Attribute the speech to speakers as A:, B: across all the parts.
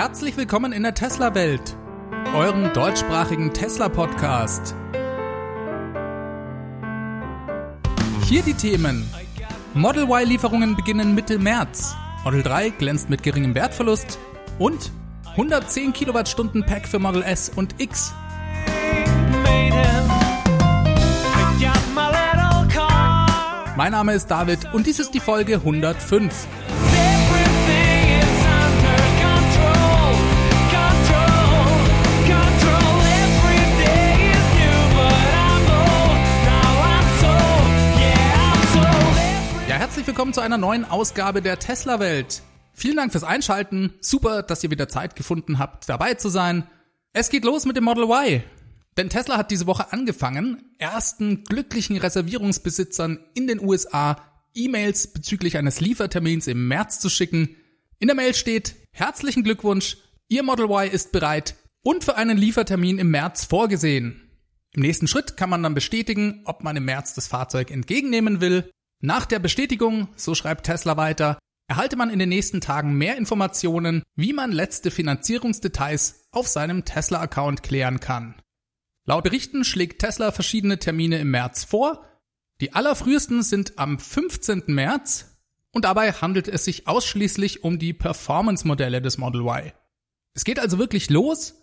A: Herzlich willkommen in der Tesla-Welt, eurem deutschsprachigen Tesla-Podcast. Hier die Themen. Model Y-Lieferungen beginnen Mitte März. Model 3 glänzt mit geringem Wertverlust. Und 110 Kilowattstunden Pack für Model S und X. Mein Name ist David und dies ist die Folge 105. herzlich willkommen zu einer neuen Ausgabe der Tesla Welt. Vielen Dank fürs Einschalten. Super, dass ihr wieder Zeit gefunden habt, dabei zu sein. Es geht los mit dem Model Y. Denn Tesla hat diese Woche angefangen, ersten glücklichen Reservierungsbesitzern in den USA E-Mails bezüglich eines Liefertermins im März zu schicken. In der Mail steht, herzlichen Glückwunsch, Ihr Model Y ist bereit und für einen Liefertermin im März vorgesehen. Im nächsten Schritt kann man dann bestätigen, ob man im März das Fahrzeug entgegennehmen will. Nach der Bestätigung, so schreibt Tesla weiter, erhalte man in den nächsten Tagen mehr Informationen, wie man letzte Finanzierungsdetails auf seinem Tesla-Account klären kann. Laut Berichten schlägt Tesla verschiedene Termine im März vor. Die allerfrühesten sind am 15. März und dabei handelt es sich ausschließlich um die Performance-Modelle des Model Y. Es geht also wirklich los.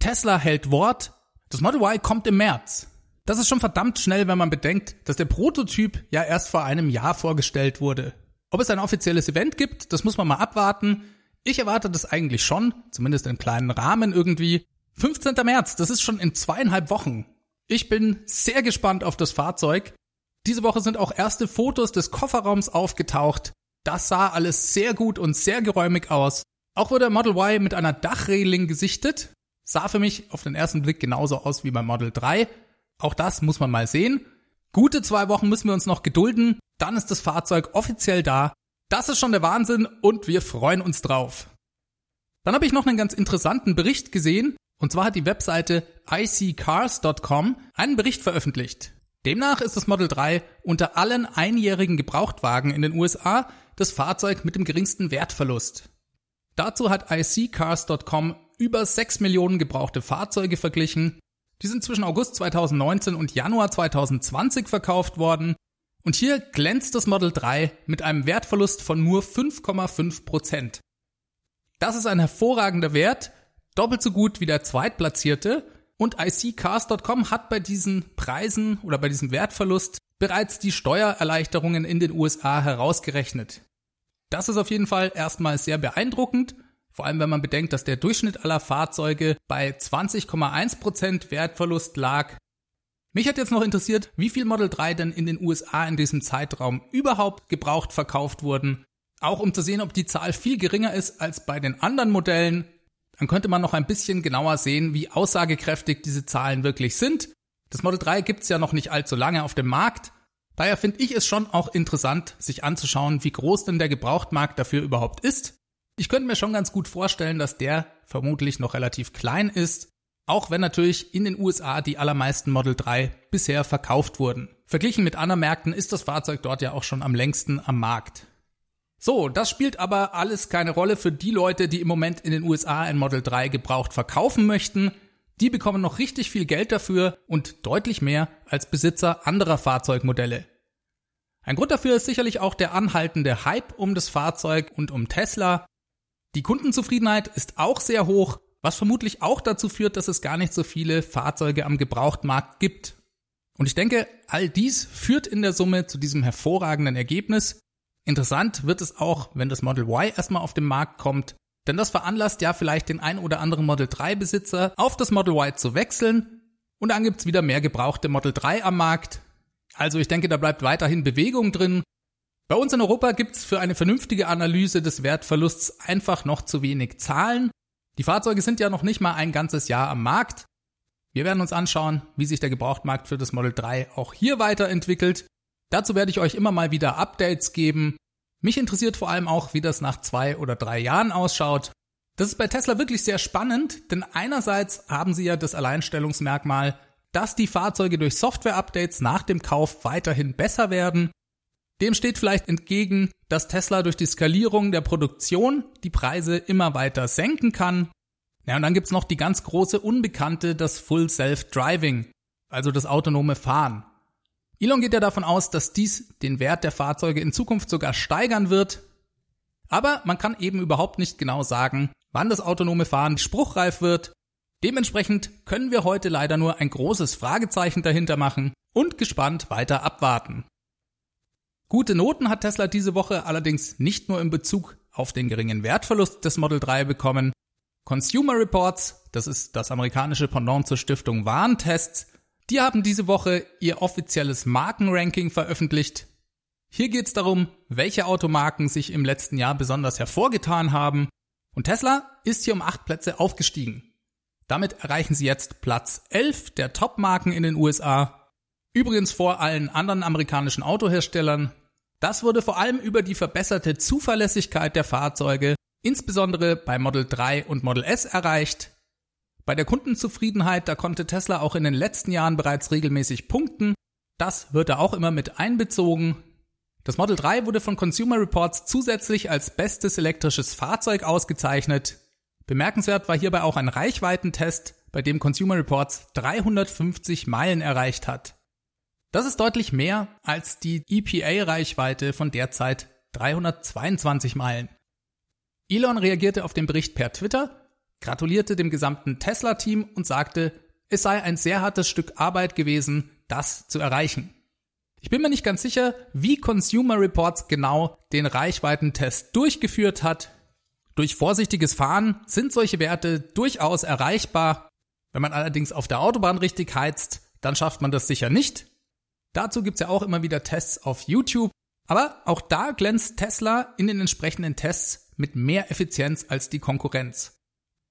A: Tesla hält Wort. Das Model Y kommt im März. Das ist schon verdammt schnell, wenn man bedenkt, dass der Prototyp ja erst vor einem Jahr vorgestellt wurde. Ob es ein offizielles Event gibt, das muss man mal abwarten. Ich erwarte das eigentlich schon, zumindest in kleinen Rahmen irgendwie. 15. März, das ist schon in zweieinhalb Wochen. Ich bin sehr gespannt auf das Fahrzeug. Diese Woche sind auch erste Fotos des Kofferraums aufgetaucht. Das sah alles sehr gut und sehr geräumig aus. Auch wurde Model Y mit einer Dachreling gesichtet. Sah für mich auf den ersten Blick genauso aus wie beim Model 3. Auch das muss man mal sehen. Gute zwei Wochen müssen wir uns noch gedulden, dann ist das Fahrzeug offiziell da. Das ist schon der Wahnsinn und wir freuen uns drauf. Dann habe ich noch einen ganz interessanten Bericht gesehen, und zwar hat die Webseite iccars.com einen Bericht veröffentlicht. Demnach ist das Model 3 unter allen einjährigen Gebrauchtwagen in den USA das Fahrzeug mit dem geringsten Wertverlust. Dazu hat iccars.com über 6 Millionen gebrauchte Fahrzeuge verglichen die sind zwischen August 2019 und Januar 2020 verkauft worden. Und hier glänzt das Model 3 mit einem Wertverlust von nur 5,5%. Das ist ein hervorragender Wert, doppelt so gut wie der zweitplatzierte. Und iccars.com hat bei diesen Preisen oder bei diesem Wertverlust bereits die Steuererleichterungen in den USA herausgerechnet. Das ist auf jeden Fall erstmal sehr beeindruckend vor allem, wenn man bedenkt, dass der Durchschnitt aller Fahrzeuge bei 20,1% Wertverlust lag. Mich hat jetzt noch interessiert, wie viel Model 3 denn in den USA in diesem Zeitraum überhaupt gebraucht verkauft wurden. Auch um zu sehen, ob die Zahl viel geringer ist als bei den anderen Modellen. Dann könnte man noch ein bisschen genauer sehen, wie aussagekräftig diese Zahlen wirklich sind. Das Model 3 gibt's ja noch nicht allzu lange auf dem Markt. Daher finde ich es schon auch interessant, sich anzuschauen, wie groß denn der Gebrauchtmarkt dafür überhaupt ist. Ich könnte mir schon ganz gut vorstellen, dass der vermutlich noch relativ klein ist, auch wenn natürlich in den USA die allermeisten Model 3 bisher verkauft wurden. Verglichen mit anderen Märkten ist das Fahrzeug dort ja auch schon am längsten am Markt. So, das spielt aber alles keine Rolle für die Leute, die im Moment in den USA ein Model 3 gebraucht verkaufen möchten. Die bekommen noch richtig viel Geld dafür und deutlich mehr als Besitzer anderer Fahrzeugmodelle. Ein Grund dafür ist sicherlich auch der anhaltende Hype um das Fahrzeug und um Tesla. Die Kundenzufriedenheit ist auch sehr hoch, was vermutlich auch dazu führt, dass es gar nicht so viele Fahrzeuge am Gebrauchtmarkt gibt. Und ich denke, all dies führt in der Summe zu diesem hervorragenden Ergebnis. Interessant wird es auch, wenn das Model Y erstmal auf den Markt kommt, denn das veranlasst ja vielleicht den ein oder anderen Model 3 Besitzer auf das Model Y zu wechseln und dann gibt's wieder mehr gebrauchte Model 3 am Markt. Also ich denke, da bleibt weiterhin Bewegung drin bei uns in Europa gibt's für eine vernünftige Analyse des Wertverlusts einfach noch zu wenig Zahlen. Die Fahrzeuge sind ja noch nicht mal ein ganzes Jahr am Markt. Wir werden uns anschauen, wie sich der Gebrauchtmarkt für das Model 3 auch hier weiterentwickelt. Dazu werde ich euch immer mal wieder Updates geben. Mich interessiert vor allem auch, wie das nach zwei oder drei Jahren ausschaut. Das ist bei Tesla wirklich sehr spannend, denn einerseits haben sie ja das Alleinstellungsmerkmal, dass die Fahrzeuge durch Software-Updates nach dem Kauf weiterhin besser werden Dem steht vielleicht entgegen, dass Tesla durch die Skalierung der Produktion die Preise immer weiter senken kann. Ja, und dann gibt's noch die ganz große Unbekannte, das Full Self-Driving, also das autonome Fahren. Elon geht ja davon aus, dass dies den Wert der Fahrzeuge in Zukunft sogar steigern wird. Aber man kann eben überhaupt nicht genau sagen, wann das autonome Fahren spruchreif wird. Dementsprechend können wir heute leider nur ein großes Fragezeichen dahinter machen und gespannt weiter abwarten. Gute Noten hat Tesla diese Woche allerdings nicht nur in Bezug auf den geringen Wertverlust des Model 3 bekommen. Consumer Reports, das ist das amerikanische Pendant zur Stiftung Warntests, die haben diese Woche ihr offizielles Markenranking veröffentlicht. Hier geht es darum, welche Automarken sich im letzten Jahr besonders hervorgetan haben. Und Tesla ist hier um acht Plätze aufgestiegen. Damit erreichen sie jetzt Platz 11 der Top-Marken in den USA. Übrigens vor allen anderen amerikanischen Autoherstellern, das wurde vor allem über die verbesserte Zuverlässigkeit der Fahrzeuge, insbesondere bei Model 3 und Model S erreicht. Bei der Kundenzufriedenheit, da konnte Tesla auch in den letzten Jahren bereits regelmäßig punkten. Das wird da auch immer mit einbezogen. Das Model 3 wurde von Consumer Reports zusätzlich als bestes elektrisches Fahrzeug ausgezeichnet. Bemerkenswert war hierbei auch ein Reichweitentest, bei dem Consumer Reports 350 Meilen erreicht hat. Das ist deutlich mehr als die EPA-Reichweite von derzeit 322 Meilen. Elon reagierte auf den Bericht per Twitter, gratulierte dem gesamten Tesla-Team und sagte, es sei ein sehr hartes Stück Arbeit gewesen, das zu erreichen. Ich bin mir nicht ganz sicher, wie Consumer Reports genau den Reichweitentest durchgeführt hat. Durch vorsichtiges Fahren sind solche Werte durchaus erreichbar. Wenn man allerdings auf der Autobahn richtig heizt, dann schafft man das sicher nicht. Dazu gibt's ja auch immer wieder Tests auf YouTube. Aber auch da glänzt Tesla in den entsprechenden Tests mit mehr Effizienz als die Konkurrenz.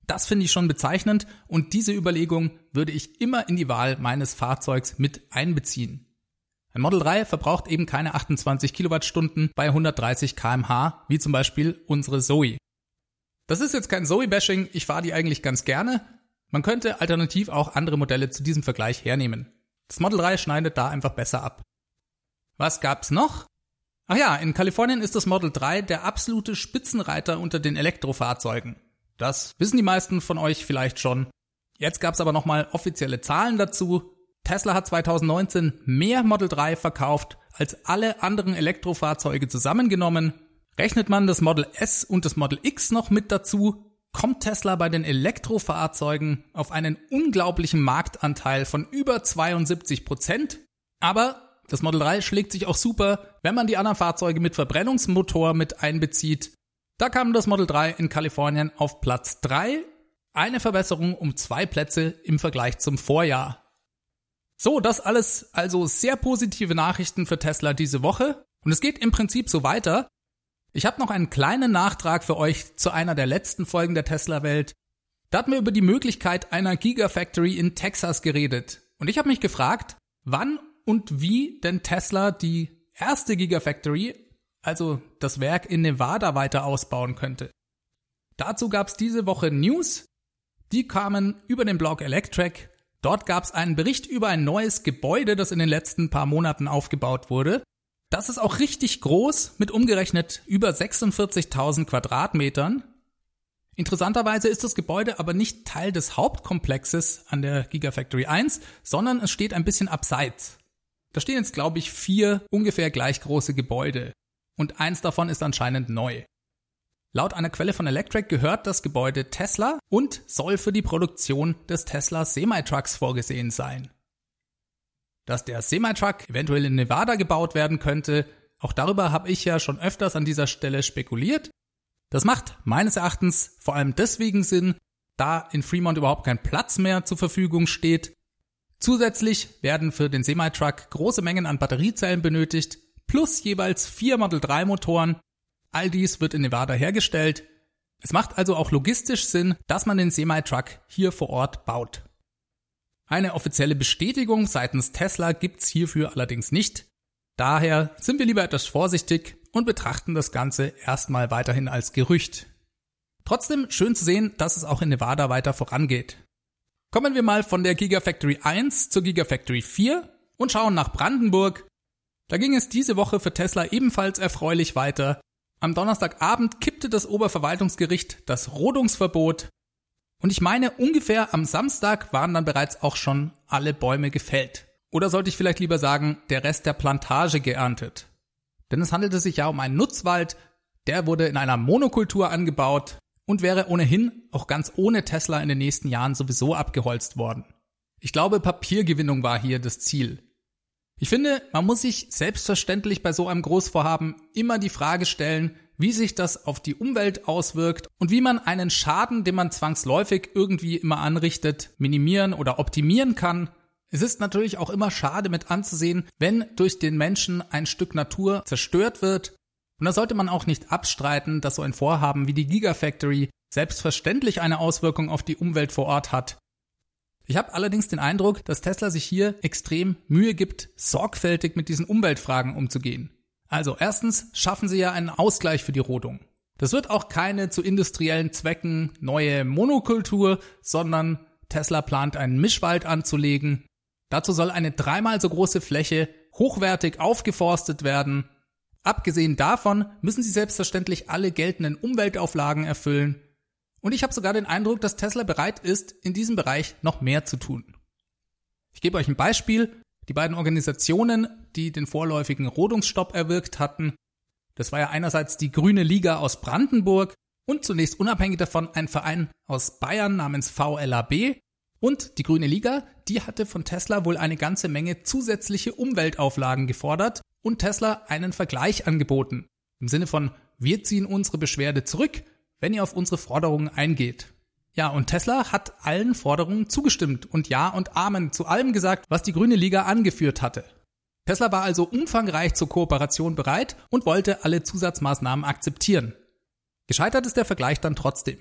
A: Das finde ich schon bezeichnend und diese Überlegung würde ich immer in die Wahl meines Fahrzeugs mit einbeziehen. Ein Model 3 verbraucht eben keine 28 Kilowattstunden bei 130 kmh, wie zum Beispiel unsere Zoe. Das ist jetzt kein Zoe-Bashing, ich fahre die eigentlich ganz gerne. Man könnte alternativ auch andere Modelle zu diesem Vergleich hernehmen. Das Model 3 schneidet da einfach besser ab. Was gab's noch? Ach ja, in Kalifornien ist das Model 3 der absolute Spitzenreiter unter den Elektrofahrzeugen. Das wissen die meisten von euch vielleicht schon. Jetzt gab's aber nochmal offizielle Zahlen dazu. Tesla hat 2019 mehr Model 3 verkauft als alle anderen Elektrofahrzeuge zusammengenommen. Rechnet man das Model S und das Model X noch mit dazu, kommt Tesla bei den Elektrofahrzeugen auf einen unglaublichen Marktanteil von über 72 Prozent. Aber das Model 3 schlägt sich auch super, wenn man die anderen Fahrzeuge mit Verbrennungsmotor mit einbezieht. Da kam das Model 3 in Kalifornien auf Platz 3, eine Verbesserung um zwei Plätze im Vergleich zum Vorjahr. So, das alles also sehr positive Nachrichten für Tesla diese Woche. Und es geht im Prinzip so weiter. Ich habe noch einen kleinen Nachtrag für euch zu einer der letzten Folgen der Tesla-Welt. Da hatten wir über die Möglichkeit einer Gigafactory in Texas geredet. Und ich habe mich gefragt, wann und wie denn Tesla die erste Gigafactory, also das Werk in Nevada, weiter ausbauen könnte. Dazu gab es diese Woche News. Die kamen über den Blog Electrek. Dort gab es einen Bericht über ein neues Gebäude, das in den letzten paar Monaten aufgebaut wurde. Das ist auch richtig groß mit umgerechnet über 46.000 Quadratmetern. Interessanterweise ist das Gebäude aber nicht Teil des Hauptkomplexes an der Gigafactory 1, sondern es steht ein bisschen abseits. Da stehen jetzt, glaube ich, vier ungefähr gleich große Gebäude. Und eins davon ist anscheinend neu. Laut einer Quelle von Electric gehört das Gebäude Tesla und soll für die Produktion des Tesla Semi-Trucks vorgesehen sein dass der Semi-Truck eventuell in Nevada gebaut werden könnte. Auch darüber habe ich ja schon öfters an dieser Stelle spekuliert. Das macht meines Erachtens vor allem deswegen Sinn, da in Fremont überhaupt kein Platz mehr zur Verfügung steht. Zusätzlich werden für den Semi-Truck große Mengen an Batteriezellen benötigt, plus jeweils vier Model 3 Motoren. All dies wird in Nevada hergestellt. Es macht also auch logistisch Sinn, dass man den Semi-Truck hier vor Ort baut. Eine offizielle Bestätigung seitens Tesla gibt's hierfür allerdings nicht. Daher sind wir lieber etwas vorsichtig und betrachten das Ganze erstmal weiterhin als Gerücht. Trotzdem schön zu sehen, dass es auch in Nevada weiter vorangeht. Kommen wir mal von der Gigafactory 1 zur Gigafactory 4 und schauen nach Brandenburg. Da ging es diese Woche für Tesla ebenfalls erfreulich weiter. Am Donnerstagabend kippte das Oberverwaltungsgericht das Rodungsverbot. Und ich meine, ungefähr am Samstag waren dann bereits auch schon alle Bäume gefällt. Oder sollte ich vielleicht lieber sagen, der Rest der Plantage geerntet. Denn es handelte sich ja um einen Nutzwald, der wurde in einer Monokultur angebaut und wäre ohnehin auch ganz ohne Tesla in den nächsten Jahren sowieso abgeholzt worden. Ich glaube, Papiergewinnung war hier das Ziel. Ich finde, man muss sich selbstverständlich bei so einem Großvorhaben immer die Frage stellen, wie sich das auf die Umwelt auswirkt und wie man einen Schaden, den man zwangsläufig irgendwie immer anrichtet, minimieren oder optimieren kann. Es ist natürlich auch immer schade mit anzusehen, wenn durch den Menschen ein Stück Natur zerstört wird. Und da sollte man auch nicht abstreiten, dass so ein Vorhaben wie die Gigafactory selbstverständlich eine Auswirkung auf die Umwelt vor Ort hat. Ich habe allerdings den Eindruck, dass Tesla sich hier extrem Mühe gibt, sorgfältig mit diesen Umweltfragen umzugehen. Also erstens schaffen sie ja einen Ausgleich für die Rodung. Das wird auch keine zu industriellen Zwecken neue Monokultur, sondern Tesla plant einen Mischwald anzulegen. Dazu soll eine dreimal so große Fläche hochwertig aufgeforstet werden. Abgesehen davon müssen sie selbstverständlich alle geltenden Umweltauflagen erfüllen und ich habe sogar den Eindruck, dass Tesla bereit ist, in diesem Bereich noch mehr zu tun. Ich gebe euch ein Beispiel. Die beiden Organisationen, die den vorläufigen Rodungsstopp erwirkt hatten, das war ja einerseits die Grüne Liga aus Brandenburg und zunächst unabhängig davon ein Verein aus Bayern namens VLAB. Und die Grüne Liga, die hatte von Tesla wohl eine ganze Menge zusätzliche Umweltauflagen gefordert und Tesla einen Vergleich angeboten. Im Sinne von, wir ziehen unsere Beschwerde zurück, wenn ihr auf unsere Forderungen eingeht. Ja, und Tesla hat allen Forderungen zugestimmt und Ja und Amen zu allem gesagt, was die Grüne Liga angeführt hatte. Tesla war also umfangreich zur Kooperation bereit und wollte alle Zusatzmaßnahmen akzeptieren. Gescheitert ist der Vergleich dann trotzdem,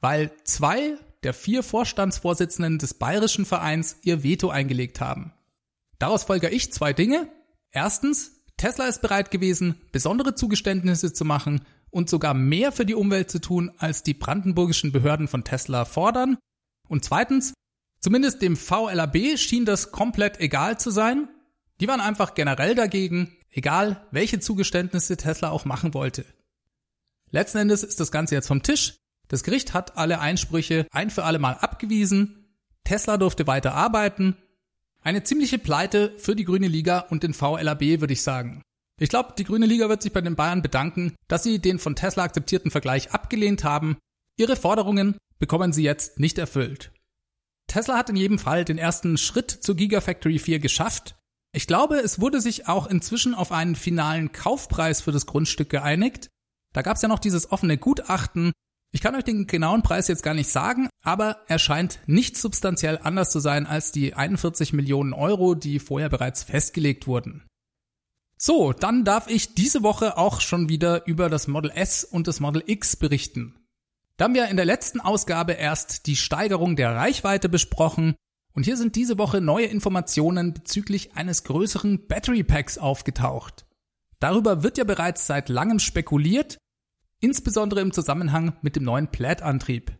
A: weil zwei der vier Vorstandsvorsitzenden des bayerischen Vereins ihr Veto eingelegt haben. Daraus folge ich zwei Dinge. Erstens, Tesla ist bereit gewesen, besondere Zugeständnisse zu machen und sogar mehr für die Umwelt zu tun, als die brandenburgischen Behörden von Tesla fordern. Und zweitens, zumindest dem VLAB schien das komplett egal zu sein. Die waren einfach generell dagegen, egal welche Zugeständnisse Tesla auch machen wollte. Letzten Endes ist das Ganze jetzt vom Tisch. Das Gericht hat alle Einsprüche ein für alle Mal abgewiesen. Tesla durfte weiter arbeiten. Eine ziemliche Pleite für die Grüne Liga und den VLAB, würde ich sagen. Ich glaube, die Grüne Liga wird sich bei den Bayern bedanken, dass sie den von Tesla akzeptierten Vergleich abgelehnt haben. Ihre Forderungen bekommen sie jetzt nicht erfüllt. Tesla hat in jedem Fall den ersten Schritt zur Gigafactory 4 geschafft. Ich glaube, es wurde sich auch inzwischen auf einen finalen Kaufpreis für das Grundstück geeinigt. Da gab es ja noch dieses offene Gutachten. Ich kann euch den genauen Preis jetzt gar nicht sagen, aber er scheint nicht substanziell anders zu sein als die 41 Millionen Euro, die vorher bereits festgelegt wurden. So, dann darf ich diese Woche auch schon wieder über das Model S und das Model X berichten. Da haben wir in der letzten Ausgabe erst die Steigerung der Reichweite besprochen und hier sind diese Woche neue Informationen bezüglich eines größeren Battery Packs aufgetaucht. Darüber wird ja bereits seit langem spekuliert, insbesondere im Zusammenhang mit dem neuen Plaid-Antrieb.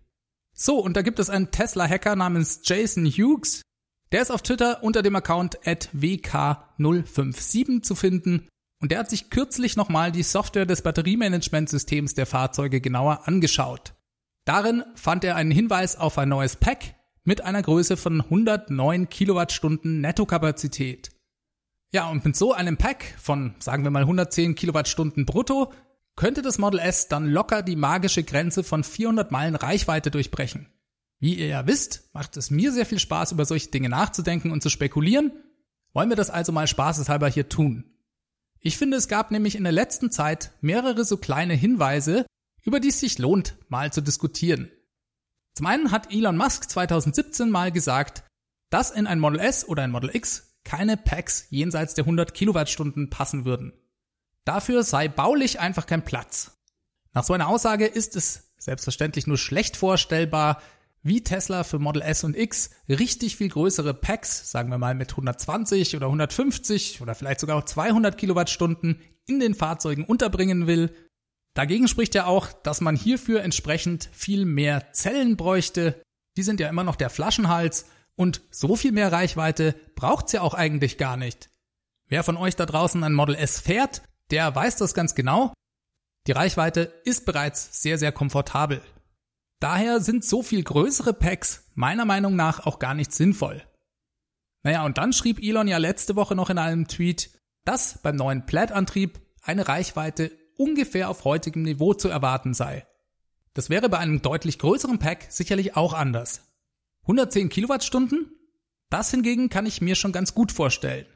A: So, und da gibt es einen Tesla-Hacker namens Jason Hughes, der ist auf Twitter unter dem Account wk057 zu finden und der hat sich kürzlich nochmal die Software des Batteriemanagementsystems der Fahrzeuge genauer angeschaut. Darin fand er einen Hinweis auf ein neues Pack mit einer Größe von 109 Kilowattstunden Nettokapazität. Ja, und mit so einem Pack von, sagen wir mal, 110 Kilowattstunden brutto könnte das Model S dann locker die magische Grenze von 400 Meilen Reichweite durchbrechen. Wie ihr ja wisst, macht es mir sehr viel Spaß, über solche Dinge nachzudenken und zu spekulieren. Wollen wir das also mal spaßeshalber hier tun? Ich finde, es gab nämlich in der letzten Zeit mehrere so kleine Hinweise, über die es sich lohnt, mal zu diskutieren. Zum einen hat Elon Musk 2017 mal gesagt, dass in ein Model S oder ein Model X keine Packs jenseits der 100 Kilowattstunden passen würden. Dafür sei baulich einfach kein Platz. Nach so einer Aussage ist es selbstverständlich nur schlecht vorstellbar, wie Tesla für Model S und X richtig viel größere Packs, sagen wir mal mit 120 oder 150 oder vielleicht sogar auch 200 Kilowattstunden in den Fahrzeugen unterbringen will. Dagegen spricht ja auch, dass man hierfür entsprechend viel mehr Zellen bräuchte. Die sind ja immer noch der Flaschenhals und so viel mehr Reichweite braucht's ja auch eigentlich gar nicht. Wer von euch da draußen ein Model S fährt, der weiß das ganz genau. Die Reichweite ist bereits sehr, sehr komfortabel. Daher sind so viel größere Packs meiner Meinung nach auch gar nicht sinnvoll. Naja, und dann schrieb Elon ja letzte Woche noch in einem Tweet, dass beim neuen Plaid-Antrieb eine Reichweite ungefähr auf heutigem Niveau zu erwarten sei. Das wäre bei einem deutlich größeren Pack sicherlich auch anders. 110 Kilowattstunden? Das hingegen kann ich mir schon ganz gut vorstellen.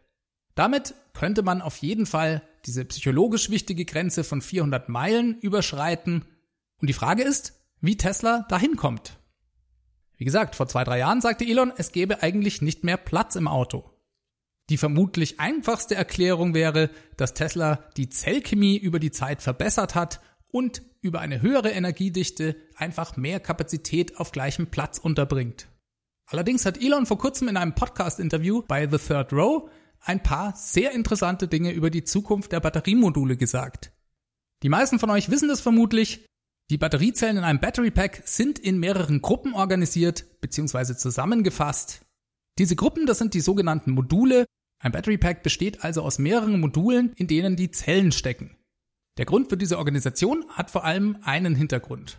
A: Damit könnte man auf jeden Fall diese psychologisch wichtige Grenze von 400 Meilen überschreiten. Und die Frage ist, wie Tesla dahin kommt. Wie gesagt, vor zwei, drei Jahren sagte Elon, es gäbe eigentlich nicht mehr Platz im Auto. Die vermutlich einfachste Erklärung wäre, dass Tesla die Zellchemie über die Zeit verbessert hat und über eine höhere Energiedichte einfach mehr Kapazität auf gleichem Platz unterbringt. Allerdings hat Elon vor kurzem in einem Podcast-Interview bei The Third Row ein paar sehr interessante Dinge über die Zukunft der Batteriemodule gesagt. Die meisten von euch wissen das vermutlich. Die Batteriezellen in einem Battery Pack sind in mehreren Gruppen organisiert bzw. zusammengefasst. Diese Gruppen, das sind die sogenannten Module. Ein Battery Pack besteht also aus mehreren Modulen, in denen die Zellen stecken. Der Grund für diese Organisation hat vor allem einen Hintergrund.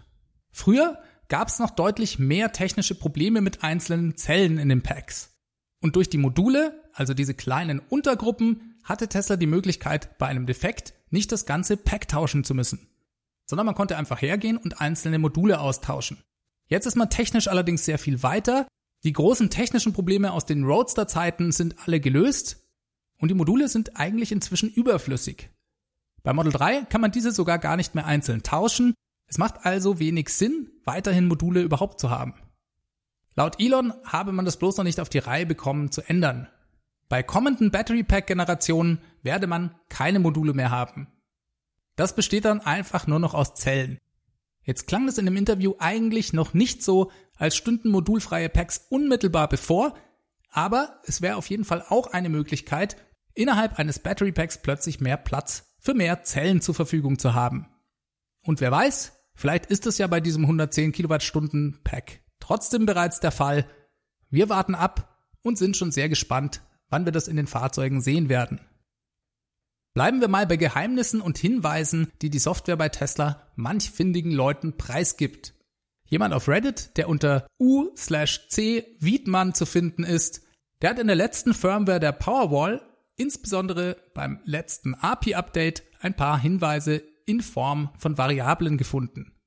A: Früher gab es noch deutlich mehr technische Probleme mit einzelnen Zellen in den Packs. Und durch die Module, also diese kleinen Untergruppen, hatte Tesla die Möglichkeit, bei einem Defekt nicht das ganze Pack tauschen zu müssen, sondern man konnte einfach hergehen und einzelne Module austauschen. Jetzt ist man technisch allerdings sehr viel weiter. Die großen technischen Probleme aus den Roadster-Zeiten sind alle gelöst und die Module sind eigentlich inzwischen überflüssig. Bei Model 3 kann man diese sogar gar nicht mehr einzeln tauschen. Es macht also wenig Sinn, weiterhin Module überhaupt zu haben. Laut Elon habe man das bloß noch nicht auf die Reihe bekommen zu ändern. Bei kommenden Battery Pack Generationen werde man keine Module mehr haben. Das besteht dann einfach nur noch aus Zellen. Jetzt klang es in dem Interview eigentlich noch nicht so, als stünden modulfreie Packs unmittelbar bevor, aber es wäre auf jeden Fall auch eine Möglichkeit, innerhalb eines Battery Packs plötzlich mehr Platz für mehr Zellen zur Verfügung zu haben. Und wer weiß, vielleicht ist es ja bei diesem 110 Kilowattstunden Pack trotzdem bereits der Fall. Wir warten ab und sind schon sehr gespannt, wann wir das in den Fahrzeugen sehen werden. Bleiben wir mal bei Geheimnissen und Hinweisen, die die Software bei Tesla manch findigen Leuten preisgibt. Jemand auf Reddit, der unter u/c Wiedmann zu finden ist, der hat in der letzten Firmware der Powerwall, insbesondere beim letzten API-Update, ein paar Hinweise in Form von Variablen gefunden.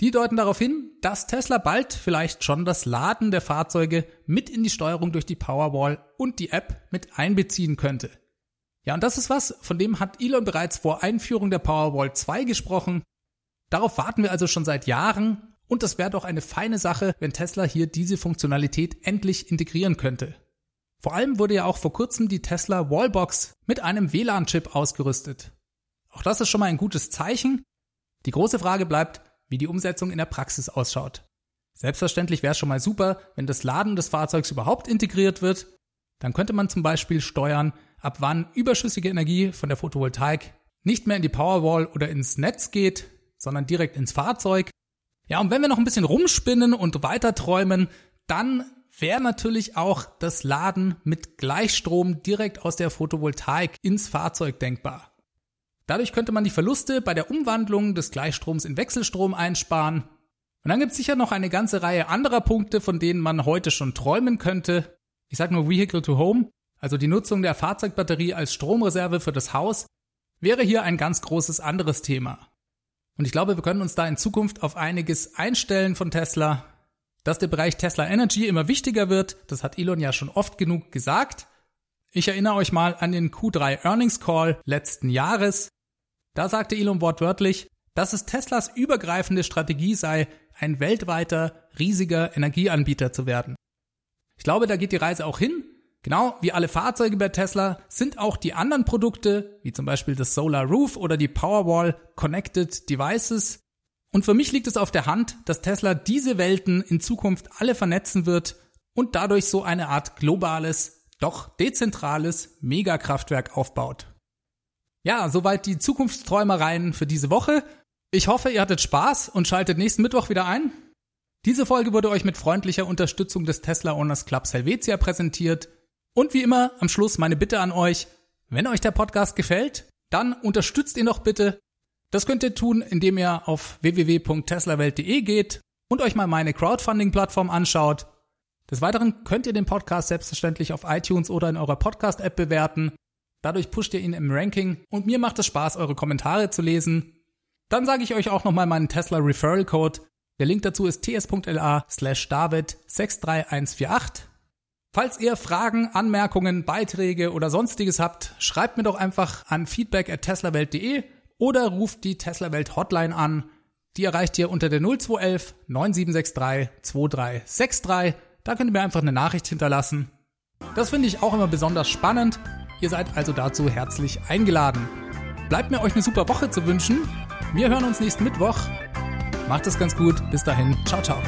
A: Die deuten darauf hin, dass Tesla bald vielleicht schon das Laden der Fahrzeuge mit in die Steuerung durch die Powerwall und die App mit einbeziehen könnte. Ja, und das ist was, von dem hat Elon bereits vor Einführung der Powerwall 2 gesprochen. Darauf warten wir also schon seit Jahren und das wäre doch eine feine Sache, wenn Tesla hier diese Funktionalität endlich integrieren könnte. Vor allem wurde ja auch vor kurzem die Tesla Wallbox mit einem WLAN-Chip ausgerüstet. Auch das ist schon mal ein gutes Zeichen. Die große Frage bleibt, wie die Umsetzung in der Praxis ausschaut. Selbstverständlich wäre es schon mal super, wenn das Laden des Fahrzeugs überhaupt integriert wird. Dann könnte man zum Beispiel steuern, ab wann überschüssige Energie von der Photovoltaik nicht mehr in die Powerwall oder ins Netz geht, sondern direkt ins Fahrzeug. Ja, und wenn wir noch ein bisschen rumspinnen und weiter träumen, dann wäre natürlich auch das Laden mit Gleichstrom direkt aus der Photovoltaik ins Fahrzeug denkbar. Dadurch könnte man die Verluste bei der Umwandlung des Gleichstroms in Wechselstrom einsparen. Und dann gibt es sicher noch eine ganze Reihe anderer Punkte, von denen man heute schon träumen könnte. Ich sage nur Vehicle to Home, also die Nutzung der Fahrzeugbatterie als Stromreserve für das Haus, wäre hier ein ganz großes anderes Thema. Und ich glaube, wir können uns da in Zukunft auf einiges einstellen von Tesla. Dass der Bereich Tesla Energy immer wichtiger wird, das hat Elon ja schon oft genug gesagt. Ich erinnere euch mal an den Q3 Earnings Call letzten Jahres. Da sagte Elon wortwörtlich, dass es Teslas übergreifende Strategie sei, ein weltweiter, riesiger Energieanbieter zu werden. Ich glaube, da geht die Reise auch hin. Genau wie alle Fahrzeuge bei Tesla sind auch die anderen Produkte, wie zum Beispiel das Solar Roof oder die Powerwall Connected Devices. Und für mich liegt es auf der Hand, dass Tesla diese Welten in Zukunft alle vernetzen wird und dadurch so eine Art globales, doch dezentrales Megakraftwerk aufbaut. Ja, soweit die Zukunftsträumereien für diese Woche. Ich hoffe, ihr hattet Spaß und schaltet nächsten Mittwoch wieder ein. Diese Folge wurde euch mit freundlicher Unterstützung des Tesla Owners Clubs Helvetia präsentiert. Und wie immer am Schluss meine Bitte an euch, Wenn euch der Podcast gefällt, dann unterstützt ihn doch bitte. Das könnt ihr tun, indem ihr auf www.teslawelt.de geht und euch mal meine Crowdfunding-Plattform anschaut. Des Weiteren könnt ihr den Podcast selbstverständlich auf iTunes oder in eurer Podcast-App bewerten. Dadurch pusht ihr ihn im Ranking und mir macht es Spaß, eure Kommentare zu lesen. Dann sage ich euch auch nochmal meinen Tesla Referral Code. Der Link dazu ist ts.la slash david 63148. Falls ihr Fragen, Anmerkungen, Beiträge oder sonstiges habt, schreibt mir doch einfach an feedback at teslawelt.de oder ruft die Tesla-Welt Hotline an. Die erreicht ihr unter der 0211 9763 2363. Da könnt ihr mir einfach eine Nachricht hinterlassen. Das finde ich auch immer besonders spannend. Ihr seid also dazu herzlich eingeladen. Bleibt mir euch eine super Woche zu wünschen. Wir hören uns nächsten Mittwoch. Macht es ganz gut. Bis dahin. Ciao, ciao.